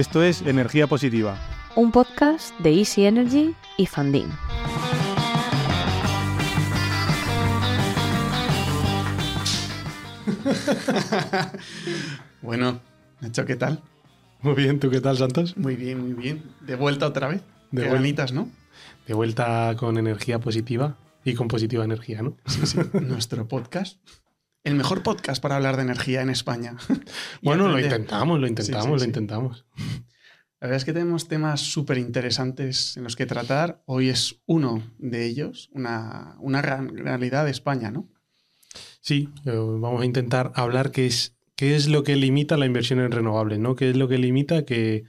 Esto es Energía Positiva. Un podcast de Easy Energy y Funding. bueno, Nacho, ¿qué tal? Muy bien, ¿tú qué tal, Santos? Muy bien, muy bien. De vuelta otra vez. De Qué vuelta. bonitas, ¿no? De vuelta con energía positiva y con positiva energía, ¿no? Sí, sí. Nuestro podcast. El mejor podcast para hablar de energía en España. Bueno, lo intentamos, lo intentamos, Sí, sí, lo intentamos. La verdad es que tenemos temas súper interesantes en los que tratar. Hoy es uno de ellos, una, una gran realidad de España, ¿no? Sí, eh, vamos a intentar hablar qué es, qué es lo que limita la inversión en renovables, ¿no? ¿Qué es lo que limita que,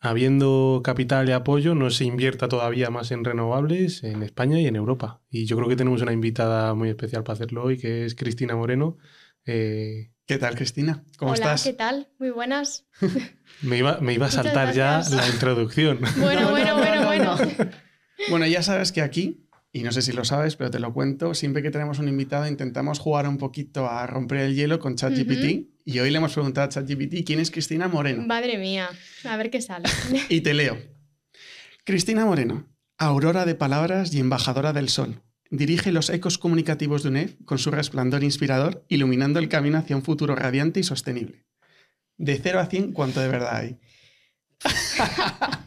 habiendo capital y apoyo, no se invierta todavía más en renovables en España y en Europa? Y yo creo que tenemos una invitada muy especial para hacerlo hoy, que es Cristina Moreno. Eh, ¿Qué tal, Cristina? ¿Cómo Hola, estás? ¿qué tal? Muy buenas. me, iba, me iba a saltar ya la introducción. Bueno, No, bueno, no, bueno, no, bueno. no. Bueno, ya sabes que aquí, y no sé si lo sabes, pero te lo cuento, siempre que tenemos un invitado intentamos jugar un poquito a romper el hielo con ChatGPT. Y hoy le hemos preguntado a ChatGPT quién es Cristina Moreno. Madre mía, a ver qué sale. Y te leo. Cristina Moreno, aurora de palabras y embajadora del sol. Dirige los ecos comunicativos de UNED con su resplandor inspirador, iluminando el camino hacia un futuro radiante y sostenible. De 0 a 100, ¿cuánto de verdad hay?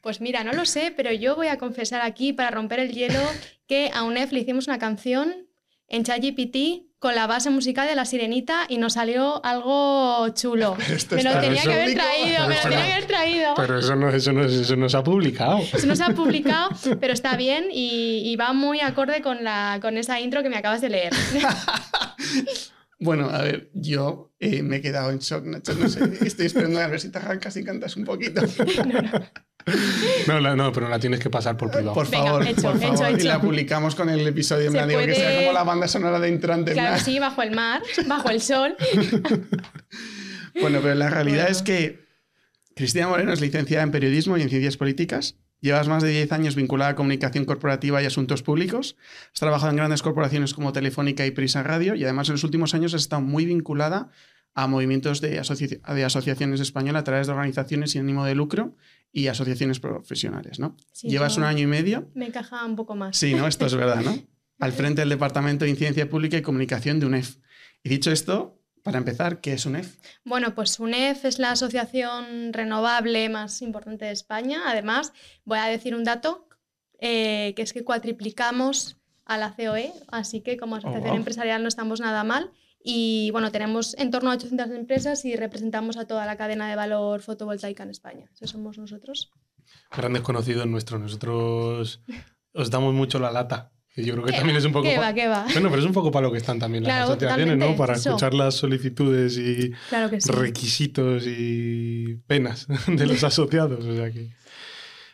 Pues mira, no lo sé, pero yo voy a confesar aquí para romper el hielo que a UNEF le hicimos una canción en ChatGPT con la base musical de La Sirenita y nos salió algo chulo. Esto Me lo tenía que haber traído, me lo tenía que haber traído. Pero eso no, eso no, eso no se ha publicado. Eso no se ha publicado, pero está bien y, y va muy acorde con, la, con esa intro que me acabas de leer. Bueno, a ver, yo eh, me he quedado en shock, Nacho. No sé, estoy esperando a ver si te arrancas y cantas un poquito. No, la- no, pero la tienes que pasar por privado. Por Venga, favor, hecho, por hecho, favor. Y hecho. la publicamos con el episodio plan, digo, que puede- sea como la banda sonora de Entrante. en Claro, sí, bajo el mar, bajo el sol. Bueno, pero la realidad Bueno. es que Cristina Moreno es licenciada en periodismo y en ciencias políticas. Llevas más de 10 años vinculada a comunicación corporativa y asuntos públicos. Has trabajado en grandes corporaciones como Telefónica y Prisa Radio y además en los últimos años has estado muy vinculada a movimientos de, asoci- de asociaciones españolas a través de organizaciones sin ánimo de lucro y asociaciones profesionales, ¿no? Sí, Llevas un año y medio. Me encaja un poco más. Sí, ¿no? Esto es verdad, ¿no? Al frente del Departamento de Ciencia Pública y Comunicación de UNEF. Y dicho esto, para empezar, ¿qué es UNEF? Bueno, pues UNEF es la asociación renovable más importante de España. Además, voy a decir un dato, eh, que es que cuatriplicamos a la COE, así que como asociación wow. empresarial no estamos nada mal. Y bueno, tenemos en torno a 800 empresas y representamos a toda la cadena de valor fotovoltaica en España. Eso somos nosotros. Grandes conocidos nuestros. Nosotros os damos mucho la lata. Yo creo que ¿Qué también va? es un poco. ¿Qué va? ¿Qué va? Bueno, pero es un poco para lo que están también las asociaciones, ¿no? Para eso. escuchar las solicitudes y Claro que sí. requisitos y penas de los asociados. O sea que.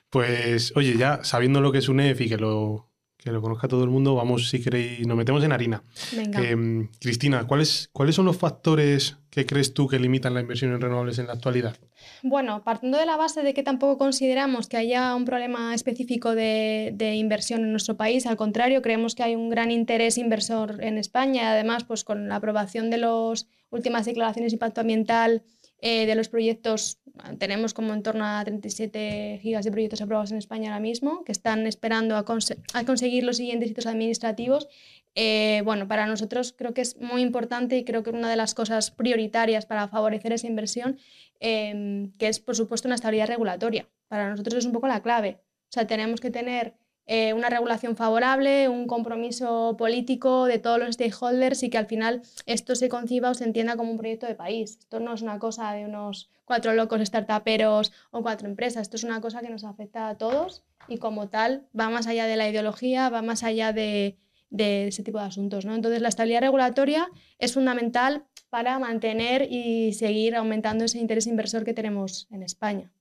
Pues, oye, ya sabiendo lo que es UNEF y que lo, que lo conozca todo el mundo, vamos, si queréis, nos metemos en harina. Venga. Eh, Cristina, ¿cuáles, ¿cuáles son los factores que crees tú que limitan la inversión en renovables en la actualidad? Bueno, partiendo de la base de que tampoco consideramos que haya un problema específico de, de inversión en nuestro país, al contrario, creemos que hay un gran interés inversor en España y además, pues con la aprobación de las últimas declaraciones de impacto ambiental eh, de los proyectos, tenemos como en torno a 37 gigas de proyectos aprobados en España ahora mismo, que están esperando a, conse- a conseguir los siguientes hitos administrativos. Eh, bueno, para nosotros creo que es muy importante y creo que una de las cosas prioritarias para favorecer esa inversión eh, que es, por supuesto, una estabilidad regulatoria. Para nosotros es un poco la clave. O sea, tenemos que tener eh, una regulación favorable, un compromiso político de todos los stakeholders y que al final esto se conciba o se entienda como un proyecto de país. Esto no es una cosa de unos cuatro locos startuperos o cuatro empresas. Esto es una cosa que nos afecta a todos y como tal va más allá de la ideología, va más allá de, de ese tipo de asuntos. ¿no? Entonces, la estabilidad regulatoria es fundamental para mantener y seguir aumentando ese interés inversor que tenemos en España.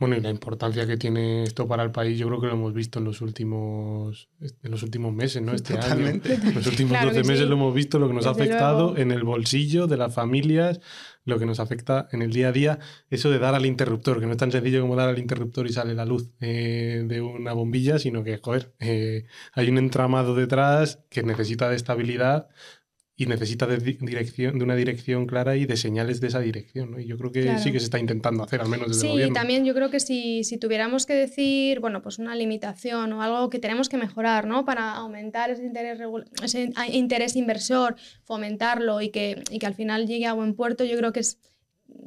Bueno, y la importancia que tiene esto para el país, yo creo que lo hemos visto en los últimos, en los últimos meses, ¿no? Este Totalmente. año. En los últimos Claro 12 que meses sí. lo hemos visto, lo que nos ha Desde afectado luego. en el bolsillo de las familias, lo que nos afecta en el día a día, eso de dar al interruptor, que no es tan sencillo como dar al interruptor y sale la luz eh, de una bombilla, sino que, joder, eh, hay un entramado detrás que necesita de estabilidad y necesita de, dirección, de una dirección clara y de señales de esa dirección. ¿no? Y yo creo que sí que se está intentando hacer, al menos desde el gobierno. Sí, también yo creo que si, si, tuviéramos que decir, bueno, pues una limitación o algo que tenemos que mejorar, ¿no? Para aumentar ese interés, ese interés inversor, fomentarlo y que, y que al final llegue a buen puerto, yo creo que es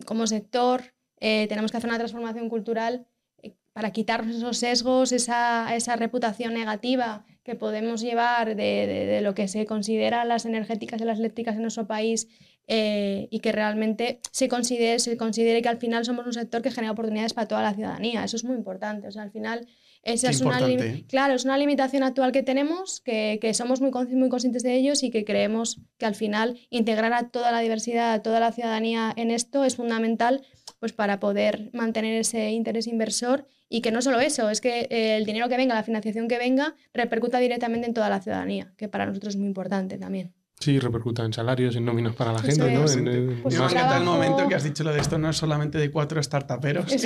como sector eh, tenemos que hacer una transformación cultural eh, para quitarnos esos sesgos, esa, esa reputación negativa que podemos llevar de, lo que se considera las energéticas y las eléctricas en nuestro país eh, y que realmente se considere, se considere que al final somos un sector que genera oportunidades para toda la ciudadanía. Eso es muy importante. O sea, al final esa es una, claro, es una limitación actual que tenemos, que, que, somos muy, muy conscientes de ellos y que creemos que al final integrar a toda la diversidad, a toda la ciudadanía en esto es fundamental pues para poder mantener ese interés inversor y que no solo eso, es que eh, el dinero que venga, la financiación que venga, repercuta directamente en toda la ciudadanía, que para nosotros es muy importante también. Sí, repercuta en salarios, en nóminas para la gente, ¿no? En, pues me encanta el momento que has dicho lo de esto, no es solamente de cuatro startuperos.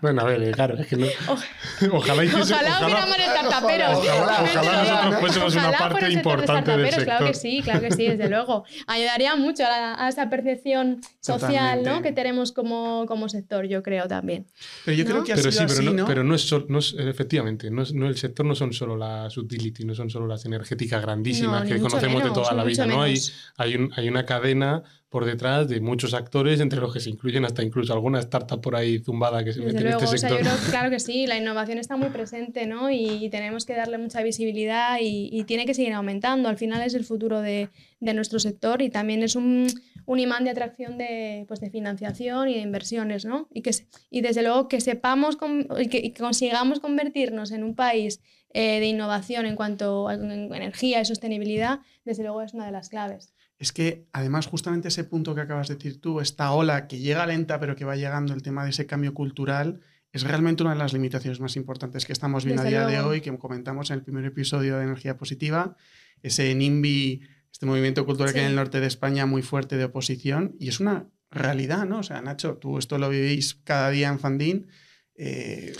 Bueno, a ver, claro, es que no. Ojalá hiciese. Ojalá, hubiera más startuperos. Ojalá, ojalá, nosotros fuésemos una parte importante del sector. Claro que sí, claro que sí, desde luego. Ayudaría mucho a, esa percepción social ¿no? que tenemos como, como sector, yo creo también. Pero yo creo que ha pero sido sí, así, pero no, Pero no es, no es efectivamente, no, es, no el sector no son solo las utilities, no son solo las energéticas grandísimas que conocemos de toda la vida, ¿no? Hay, hay, un, hay una cadena por detrás de muchos actores, entre los que se incluyen hasta incluso alguna startup por ahí zumbada que se mete en este sector. claro que sí, la innovación está muy presente ¿no? y, tenemos que darle mucha visibilidad y, tiene que seguir aumentando. Al final es el futuro de, de nuestro sector y también es un, un, imán de atracción de, pues, de financiación y de inversiones. ¿no? Y, que, y desde luego que sepamos y que, consigamos convertirnos en un país eh, de innovación en cuanto a energía y sostenibilidad, desde luego es una de las claves es que además justamente ese punto que acabas de decir tú, esta ola que llega lenta pero que va llegando, el tema de ese cambio cultural, es realmente una de las limitaciones más importantes que estamos viendo a día de hoy, que comentamos en el primer episodio de Energía Positiva, ese NIMBY, este movimiento cultural que hay en el norte de España muy fuerte de oposición, y es una realidad, ¿no? O sea, Nacho, tú esto lo vivís cada día en Fandín. Eh,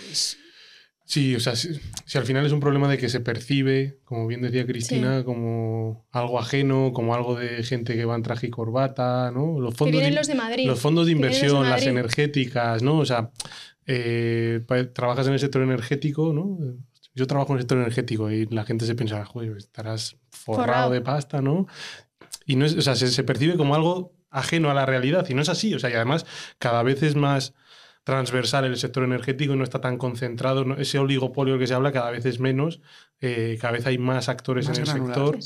Sí, o sea, si, al final es un problema de que se percibe, como bien decía Cristina, como algo ajeno, como algo de gente que va en traje y corbata, ¿no? Los fondos, de, los de Madrid. Los fondos de inversión, las energéticas, ¿no? O sea, eh, trabajas en el sector energético, ¿no? Yo trabajo en el sector energético y la gente se piensa, joder, estarás forrado, de pasta, ¿no? Y no es, o sea, se, se percibe como algo ajeno a la realidad y no es así, o sea, y además cada vez es más transversal el sector energético y no está tan concentrado. Ese oligopolio que se habla cada vez es menos, eh, cada vez hay más actores en el sector.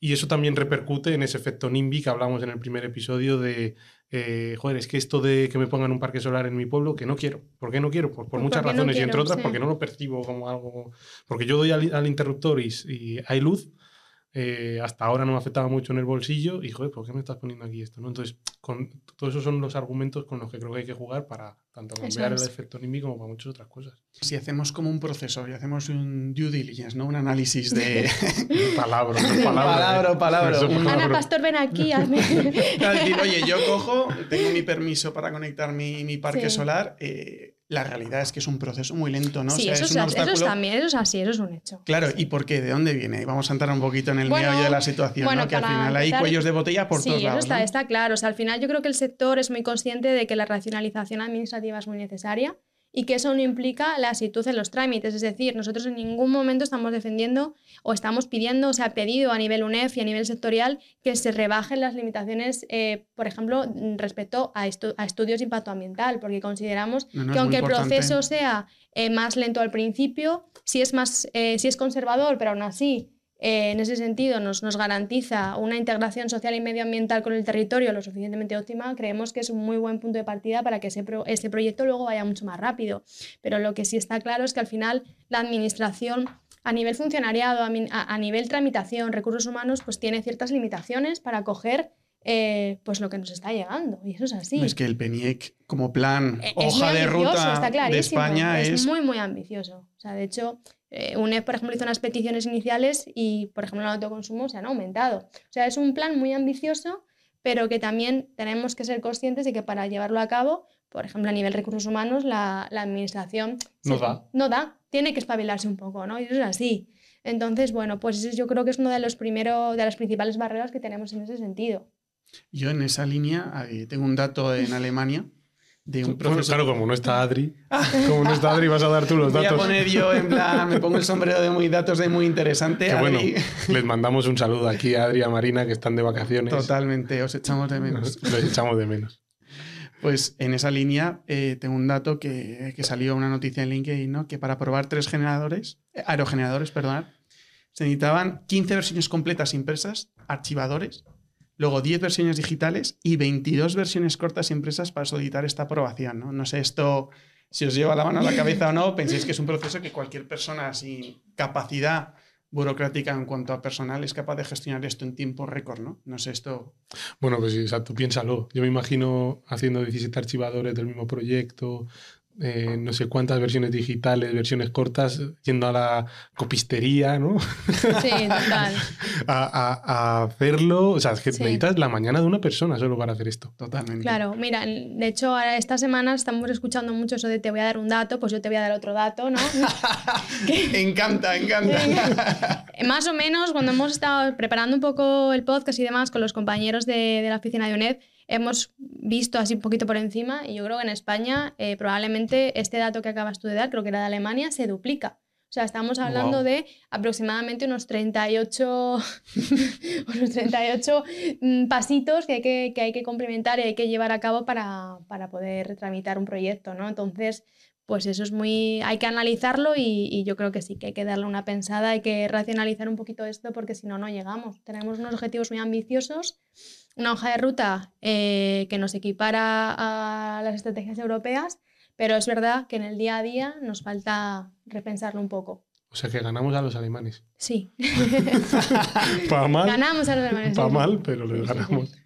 Y eso también repercute en ese efecto NIMBY que hablamos en el primer episodio de, eh, joder, es que esto de que me pongan un parque solar en mi pueblo, que no quiero. ¿Por qué no quiero? Por, por muchas razones y entre otras porque no lo percibo como algo... Porque yo doy al, interruptor y hay luz, eh, hasta ahora no me afectaba mucho en el bolsillo y, joder, ¿por qué me estás poniendo aquí esto? ¿no? Entonces, con, todos esos son los argumentos con los que creo que hay que jugar para tanto cambiar el efecto NIMBY como para muchas otras cosas. Si hacemos como un proceso y hacemos un due diligence, ¿no? un análisis de... palabra, palabra. palabra, Ana Pastor, ven aquí. oye, yo cojo, tengo mi permiso para conectar mi, mi parque solar. Eh, la realidad es que es un proceso muy lento, ¿no? Sí, eso, es, también, eso es así, eso es un hecho. Claro, ¿y por qué? ¿De dónde viene? Vamos a entrar un poquito en el meollo de la situación, ¿no? Que al final hay cuellos de botella por todos lados. Sí, eso está, claro. O sea, al final yo creo que el sector es muy consciente de que la racionalización administrativa es muy necesaria y que eso no implica la actitud en los trámites. Es decir, nosotros en ningún momento estamos defendiendo o estamos pidiendo, o sea, pedido a nivel UNEF y a nivel sectorial que se rebajen las limitaciones, eh, por ejemplo, respecto a, a, estudios de impacto ambiental, porque consideramos que aunque el proceso sea eh, más lento al principio, si es, más, eh, si es conservador, pero aún así eh, en ese sentido nos, nos, garantiza una integración social y medioambiental con el territorio lo suficientemente óptima, creemos que es un muy buen punto de partida para que ese, ese proyecto luego vaya mucho más rápido. Pero lo que sí está claro es que al final la administración a nivel funcionariado, a, nivel tramitación, recursos humanos, pues tiene ciertas limitaciones para coger eh, pues lo que nos está llegando. Y eso es así. Es que el PENIEC como plan, e, hoja de ruta de España es, es... muy, muy ambicioso. O sea, de hecho, eh, UNED, por ejemplo, hizo unas peticiones iniciales y, por ejemplo, el autoconsumo se han aumentado. O sea, es un plan muy ambicioso, pero que también tenemos que ser conscientes de que para llevarlo a cabo, por ejemplo, a nivel recursos humanos, la, administración no da. No da, tiene que espabilarse un poco, ¿no? Y eso es así. Entonces, bueno, pues yo creo que es uno de los primeros, de las principales barreras que tenemos en ese sentido. Yo en esa línea eh, tengo un dato en Alemania de un Bueno, profesor. claro, como no está Adri, como no está Adri, vas a dar tú los Voy a datos. poner yo en plan, me pongo el sombrero de muy datos de muy interesante. Que bueno, les mandamos un saludo aquí a Adri y a Marina que están de vacaciones. Totalmente, os echamos de menos. Los echamos de menos. Pues en esa línea eh, tengo un dato que, que salió una noticia en LinkedIn, ¿no? Que para probar tres generadores, eh, aerogeneradores, perdonad, se necesitaban 15 versiones completas impresas, archivadores, luego 10 versiones digitales y 22 versiones cortas impresas para solicitar esta aprobación, ¿no? No sé esto si os lleva la mano a la cabeza o no, penséis que es un proceso que cualquier persona sin capacidad burocrática en cuanto a personal es capaz de gestionar esto en tiempo récord, ¿no? No sé esto... Bueno, pues sí, exacto, piénsalo. Yo me imagino haciendo 17 archivadores del mismo proyecto, eh, no sé cuántas versiones digitales, versiones cortas, yendo a la copistería, ¿no? Sí, total. a, a- a hacerlo. O sea, es que Sí. necesitas la mañana de una persona solo para hacer esto. Totalmente. Claro, mira, de hecho, ahora esta semana estamos escuchando mucho eso de te voy a dar un dato, pues yo te voy a dar otro dato, ¿no? encanta, encanta. Más o menos, cuando hemos estado preparando un poco el podcast y demás con los compañeros de, de la oficina de UNED, hemos visto así un poquito por encima y yo creo que en España eh, probablemente este dato que acabas tú de dar, creo que era de Alemania, se duplica. O sea, estamos hablando Guau. de aproximadamente unos 38, unos 38 mm, pasitos que hay que, que hay que complementar y hay que llevar a cabo para, para poder tramitar un proyecto, ¿no? Entonces, pues eso es muy... Hay que analizarlo y, y yo creo que sí, que hay que darle una pensada, hay que racionalizar un poquito esto porque si no, no llegamos. Tenemos unos objetivos muy ambiciosos, una hoja de ruta eh, que nos equipara a las estrategias europeas, pero es verdad que en el día a día nos falta repensarlo un poco. O sea, que ganamos a los alemanes. Sí, Para mal, ganamos a los alemanes. pa' sí, sí. mal, pero les ganamos.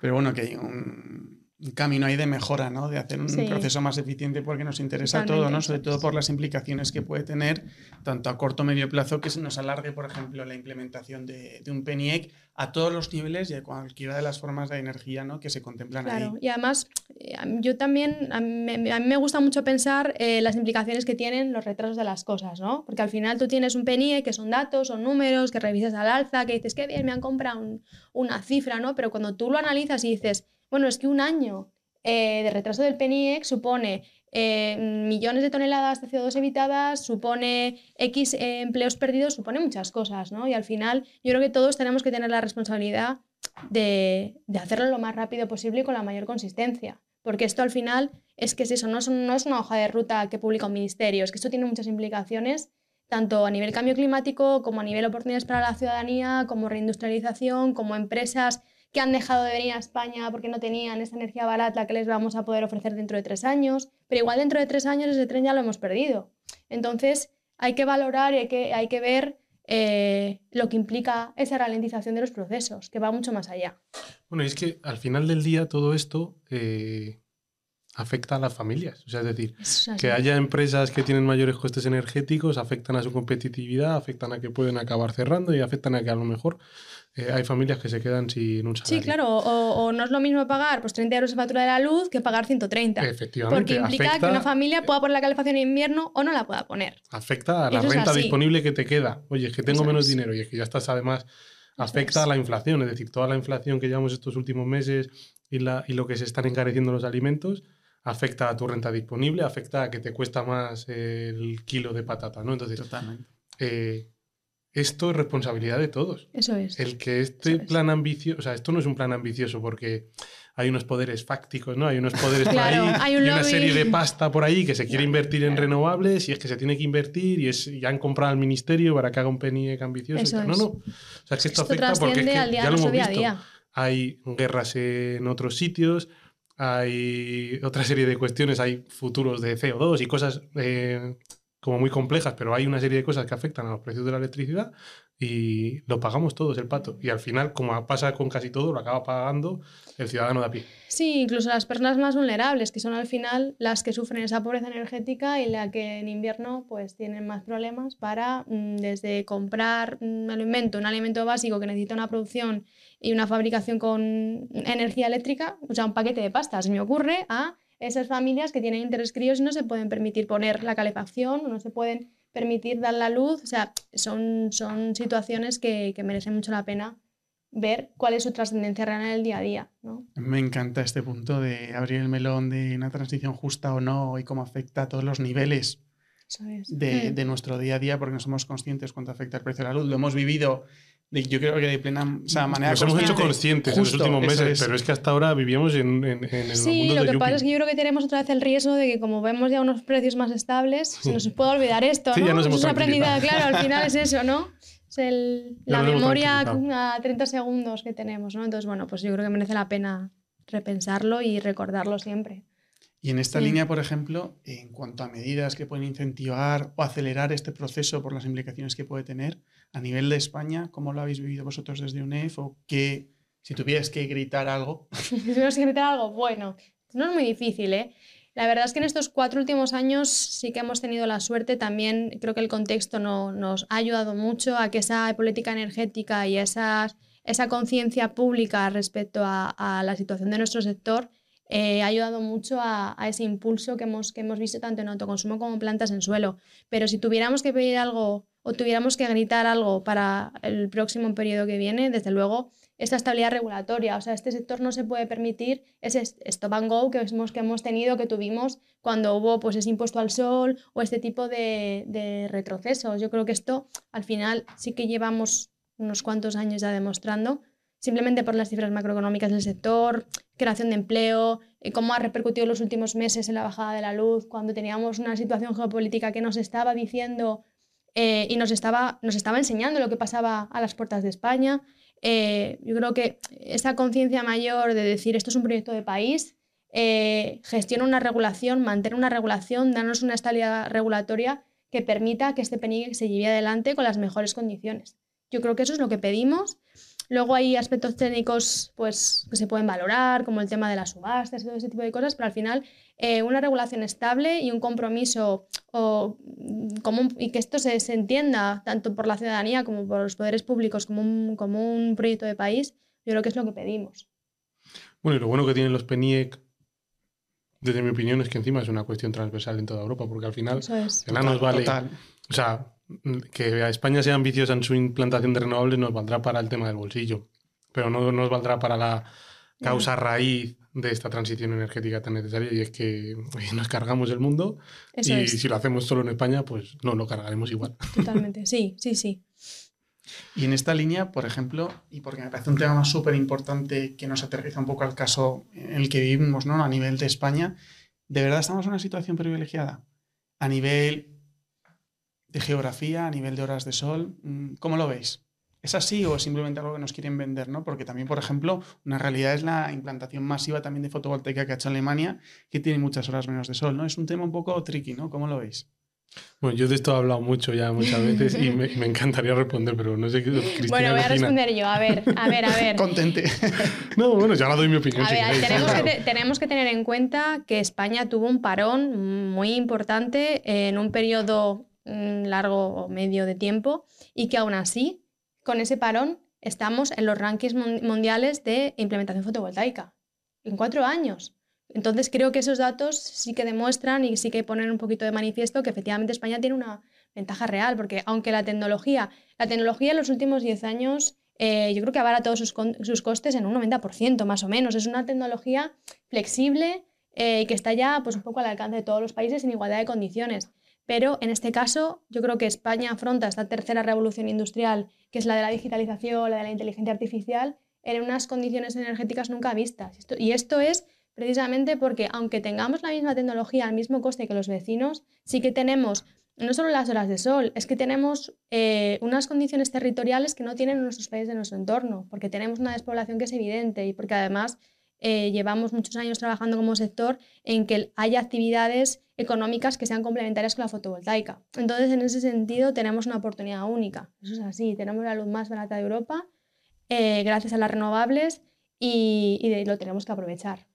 Pero bueno, que hay un, un camino ahí de mejora, ¿no? De hacer un Sí. proceso más eficiente porque nos interesa Totalmente, todo, ¿no? Sobre todo por las implicaciones que puede tener tanto a corto o medio plazo que se nos alargue, por ejemplo, la implementación de, de un PENIEC a todos los niveles y a cualquiera de las formas de energía, ¿no? Que se contemplan Claro, ahí. y además eh, yo también, a mí, me- a mí me gusta mucho pensar eh, las implicaciones que tienen los retrasos de las cosas, ¿no? Porque al final tú tienes un PNIE que son datos, son números, que revisas al alza, que dices, qué bien, me han comprado un- una cifra, ¿no? Pero cuando tú lo analizas y dices, bueno, es que un año eh, de retraso del PNIEC supone eh, millones de toneladas de CO2 evitadas, supone X eh, empleos perdidos, supone muchas cosas, ¿no? Y al final yo creo que todos tenemos que tener la responsabilidad de, hacerlo lo más rápido posible y con la mayor consistencia. Porque esto al final es que es eso, no es, no es una hoja de ruta que publica un ministerio, es que esto tiene muchas implicaciones, tanto a nivel cambio climático como a nivel oportunidades para la ciudadanía, como reindustrialización, como empresas que han dejado de venir a España porque no tenían esa energía barata que les vamos a poder ofrecer dentro de tres años, pero igual dentro de tres años ese tren ya lo hemos perdido. Entonces hay que valorar y hay que, hay que ver eh, lo que implica esa ralentización de los procesos, que va mucho más allá. Bueno, y es que al final del día todo esto eh, afecta a las familias. O sea, es decir, Es que haya empresas que tienen mayores costes energéticos afectan a su competitividad, afectan a que pueden acabar cerrando y afectan a que a lo mejor eh, hay familias que se quedan sin un salario. Sí, claro, o, o no es lo mismo pagar pues, 30 euros de factura de la luz que pagar 130. Efectivamente. Porque implica afecta, que una familia pueda poner la calefacción en invierno o no la pueda poner. afecta a la renta disponible que te queda. Oye, es que tengo Eso menos es. dinero y es que ya estás además afecta a la inflación, es decir, toda la inflación que llevamos estos últimos meses y, la, y lo que se están encareciendo los alimentos afecta a tu renta disponible, afecta a que te cuesta más el kilo de patata, ¿no? Entonces, Totalmente. eh, esto es responsabilidad de todos. Eso es. El que este es. plan ambicioso, o sea, esto no es un plan ambicioso porque hay unos poderes fácticos, ¿no? Hay unos poderes por ahí hay un y una serie de pasta por ahí que se quiere invertir en renovables y es que se tiene que invertir y es ya han comprado al ministerio para que haga un PNIEC ambicioso. Eso. No, no. O sea, es que esto, Esto afecta porque es que al día ya lo hemos visto. día. Hay guerras en otros sitios, hay otra serie de cuestiones, hay futuros de CO2 y cosas eh, como muy complejas, pero hay una serie de cosas que afectan a los precios de la electricidad y lo pagamos todos el pato. Y al final, como pasa con casi todo, lo acaba pagando el ciudadano de a pie. Sí, incluso las personas más vulnerables, que son al final las que sufren esa pobreza energética y la que en invierno pues tienen más problemas para mm, desde comprar, me un alimento básico que necesita una producción y una fabricación con energía eléctrica, o sea, un paquete de pastas, me ocurre, a esas familias que tienen interés críos y no se pueden permitir poner la calefacción no se pueden permitir dar la luz, o sea, son, son situaciones que, que merecen mucho la pena ver cuál es su trascendencia real en el día a día. ¿no? Me encanta este punto de abrir el melón de una transición justa o no y cómo afecta a todos los niveles de, Mm. de nuestro día a día porque no somos conscientes cuánto afecta el precio de la luz. Lo hemos vivido, de- yo creo que de plena o sea, manera Nos hemos hecho consciente. conscientes en Justo, los últimos meses, es. pero es que hasta ahora vivíamos en, en- en el Sí, mundo lo de que pasa es que yo creo que tenemos otra vez el riesgo de que como vemos ya unos precios más estables, se nos puede olvidar esto, Sí, ¿no? ya nos hemos es claro, al final es eso, ¿no? Es el, la memoria a 30 segundos que tenemos, ¿no? Entonces, bueno, pues yo creo que merece la pena repensarlo y recordarlo siempre. Y en esta Sí. línea, por ejemplo, en cuanto a medidas que pueden incentivar o acelerar este proceso por las implicaciones que puede tener, a nivel de España, ¿cómo lo habéis vivido vosotros desde UNEF? O qué, si tuvieras que gritar algo, Si tuviéramos que gritar algo, bueno, no es muy difícil, ¿eh? La verdad es que en estos cuatro últimos años sí que hemos tenido la suerte, también creo que el contexto no- nos ha ayudado mucho a que esa política energética y esas- esa conciencia pública respecto a, la situación de nuestro sector eh, ha ayudado mucho a, a ese impulso que hemos, que hemos visto tanto en autoconsumo como en plantas en suelo. Pero si tuviéramos que pedir algo o tuviéramos que gritar algo para el próximo periodo que viene, desde luego esta estabilidad regulatoria. O sea, este sector no se puede permitir ese stop and go que hemos, que hemos tenido, que tuvimos cuando hubo pues, ese impuesto al sol o este tipo de, de retrocesos. Yo creo que esto al final sí que llevamos unos cuantos años ya demostrando, simplemente por las cifras macroeconómicas del sector, creación de empleo, eh, cómo ha repercutido en los últimos meses en la bajada de la luz, cuando teníamos una situación geopolítica que nos estaba diciendo eh, y nos estaba, nos estaba enseñando lo que pasaba a las puertas de España. Eh, yo creo que esa conciencia mayor de decir esto es un proyecto de país, eh, gestiona una regulación, mantener una regulación, darnos una estabilidad regulatoria que permita que este PNIEC se lleve adelante con las mejores condiciones. Yo creo que eso es lo que pedimos. Luego hay aspectos técnicos pues, que se pueden valorar, como el tema de las subastas y todo ese tipo de cosas, pero al final eh, una regulación estable y un compromiso o, común, y que esto se, se entienda tanto por la ciudadanía como por los poderes públicos como un, como un proyecto de país, yo creo que es lo que pedimos. Bueno, y lo bueno que tienen los PENIEC, desde mi opinión, es que encima es una cuestión transversal en toda Europa, porque al final Eso es. que nada nos vale. Total. O sea, que a España sea ambiciosa en su implantación de renovables nos valdrá para el tema del bolsillo, pero no nos valdrá para la causa raíz de esta transición energética tan necesaria y es que nos cargamos el mundo Eso y es, si lo hacemos solo en España, pues no lo cargaremos igual. totalmente. Sí, sí, sí. Y en esta línea, por ejemplo, y porque me parece un tema súper importante que nos aterriza un poco al caso en el que vivimos, ¿no? A nivel de España, ¿de verdad estamos en una situación privilegiada? A nivel de geografía, a nivel de horas de sol, mm, ¿cómo lo veis? ¿Es así o es simplemente algo que nos quieren vender, ¿no? Porque también, por ejemplo, una realidad es la implantación masiva también de fotovoltaica que ha hecho Alemania, que tiene muchas horas menos de sol, ¿no? Es un tema un poco tricky, ¿no? ¿Cómo lo veis? Bueno, yo de esto he hablado mucho ya muchas veces y me, me encantaría responder, pero no sé qué Cristina Bueno, voy a responder yo. A ver, a ver, a ver. Contente. No, bueno, ya ahora doy mi opinión. A si ver, queréis, tenemos, claro. que te- tenemos que tener en cuenta que España tuvo un parón muy importante en un periodo largo o medio de tiempo y que aún así, con ese parón, estamos en los rankings mun- mundiales de implementación fotovoltaica. En cuatro años. Entonces creo que esos datos sí que demuestran y sí que ponen un poquito de manifiesto que efectivamente España tiene una ventaja real, porque aunque la tecnología, la tecnología en los últimos 10 años eh, yo creo que abarata todos sus, sus costes en un 90% más o menos. Es una tecnología flexible eh, que está ya pues, un poco al alcance de todos los países en igualdad de condiciones. Pero en este caso, yo creo que España afronta esta tercera revolución industrial, que es la de la digitalización, la de la inteligencia artificial, en unas condiciones energéticas nunca vistas. Y esto es precisamente porque, aunque tengamos la misma tecnología al mismo coste que los vecinos, sí que tenemos no solo las horas de sol, es que tenemos eh, unas condiciones territoriales que no tienen nuestros países de nuestro entorno, porque tenemos una despoblación que es evidente y porque además eh, llevamos muchos años trabajando como sector en que haya actividades económicas que sean complementarias con la fotovoltaica. Entonces, en ese sentido, tenemos una oportunidad única. Eso es así, tenemos la luz más barata de Europa eh, gracias a las renovables y, y lo tenemos que aprovechar.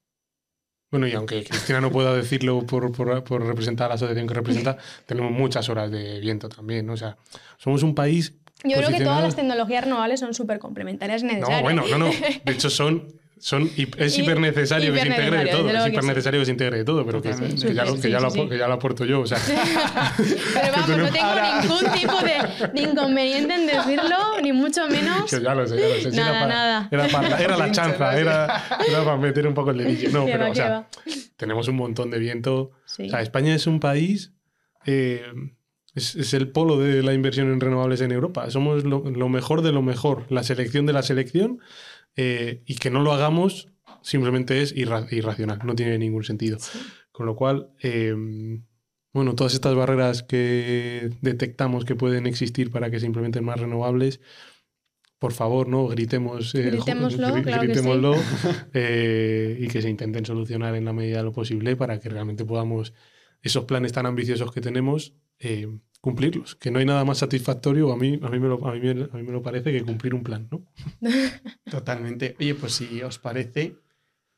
Bueno, y aunque Cristina no pueda decirlo por, por- por representar a la asociación que representa, tenemos muchas horas de viento también. ¿no? O sea, somos un país. Yo creo que todas las tecnologías renovables son súper complementarias y necesarias. No, bueno, no, no. De hecho, son son, es hiper necesario que se integre de todo. Es hiper necesario que se integre de todo, pero que, ya, lo, que, ya lo, aporto yo. O sea. pero vamos, no tengo ningún tipo de, inconveniente en decirlo, ni mucho menos. Que ya lo sé, ya lo sé. Nada, era, nada. Era, para, era, la chanza, era, era, para meter un poco el dedillo. No, pero, o sea, tenemos un montón de viento. O sea, España es un país. Eh, es, es, el polo de la inversión en renovables en Europa. Somos lo, lo mejor de lo mejor. La selección de la selección eh, y que no lo hagamos simplemente es irracional, no tiene ningún sentido. Con lo cual, em, bueno, todas estas barreras que detectamos que pueden existir para que se implementen más renovables, por favor, ¿no? Gritemos, eh, gritémoslo, gritémoslo eh, y que se intenten solucionar en la medida de lo posible para que realmente podamos, esos planes tan ambiciosos que tenemos, cumplirlos. Que no hay nada más satisfactorio, a mí, a mí, me, lo, a mí, me lo parece, que cumplir un plan, ¿no? Totalmente. Oye, pues si os parece,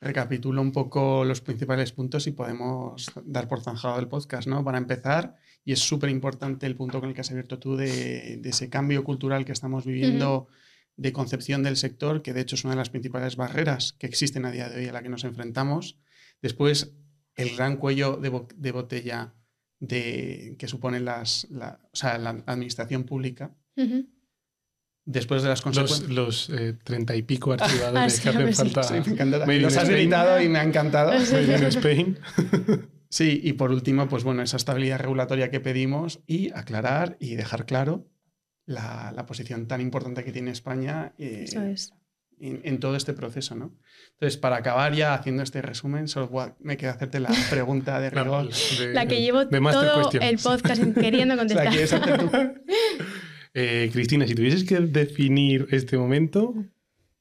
recapitulo un poco los principales puntos y podemos dar por zanjado el podcast, ¿no? Para empezar, y es súper importante el punto con el que has abierto tú de, ese cambio cultural que estamos viviendo. de concepción del sector, que de hecho es una de las principales barreras que existen a día de hoy a la que nos enfrentamos. Después, el gran cuello de, de botella de, que suponen las, la, o sea, la administración pública. Después de las consecuencias. Los, eh, treinta y pico archivadores que hacen falta. Sí, me Los has gritado y me ha encantado. Made in Spain. sí, y por último, pues bueno, esa estabilidad regulatoria que pedimos y aclarar y dejar claro la, la posición tan importante que tiene España. Eh, Eso es en, todo este proceso, ¿no? Entonces, para acabar ya haciendo este resumen, solo me queda hacerte la pregunta de rigor. la que llevo todo el podcast queriendo contestar. Eh, Cristina, si tuvieses que definir este momento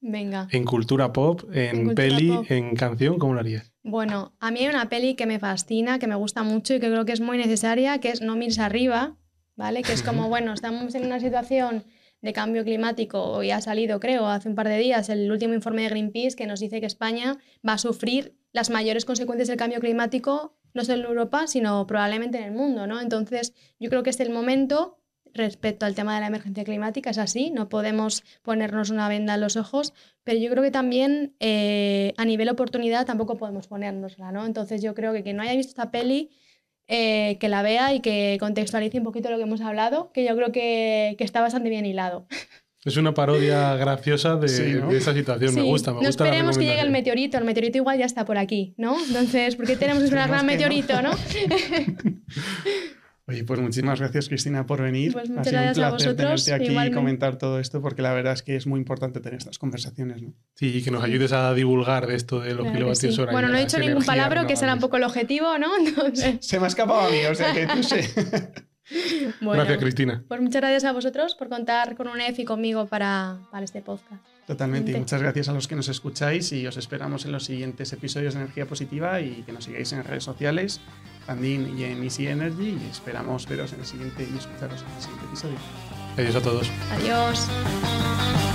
Venga. en cultura pop, en, peli, en canción, ¿cómo lo harías? Bueno, a mí hay una peli que me fascina, que me gusta mucho y que creo que es muy necesaria, que es No mires arriba, ¿vale? Que es como, bueno, estamos en una situación de cambio climático, hoy ha salido, creo, hace un par de días, el último informe de Greenpeace que nos dice que España va a sufrir las mayores consecuencias del cambio climático, no solo en Europa, sino probablemente en el mundo, ¿no? Entonces, yo creo que es el momento respecto al tema de la emergencia climática, es así, no podemos ponernos una venda en los ojos, pero yo creo que también eh, a nivel oportunidad tampoco podemos ponérnosla, ¿no? Entonces yo creo que quien no haya visto esta peli eh, que la vea y que contextualice un poquito lo que hemos hablado, que yo creo que, que está bastante bien hilado. Es una parodia graciosa de, esa situación, me gusta. Me no gusta esperemos que llegue el meteorito, el meteorito igual ya está por aquí, ¿no? Entonces, ¿por qué tenemos que esperar gran meteorito, no? Oye, pues muchísimas gracias Cristina por venir. Pues muchas ha sido un placer tenerte aquí y comentar todo esto porque la verdad es que es muy importante tener estas conversaciones. ¿no? Sí, y que nos ayudes a divulgar de esto de los kilovatios hora. Bueno, no he dicho ningún palabra, que será un poco el objetivo, ¿no? Se me ha escapado a mí, o sea que tú sé. gracias Cristina. Pues muchas gracias a vosotros por contar con UNEF y conmigo para, para este podcast. Totalmente. Y muchas gracias a los que nos escucháis y os esperamos en los siguientes episodios de Energía Positiva y que nos sigáis en redes sociales Andin y en Easy Energy y esperamos veros en el siguiente y escucharos en el siguiente episodio. Adiós a todos. Adiós.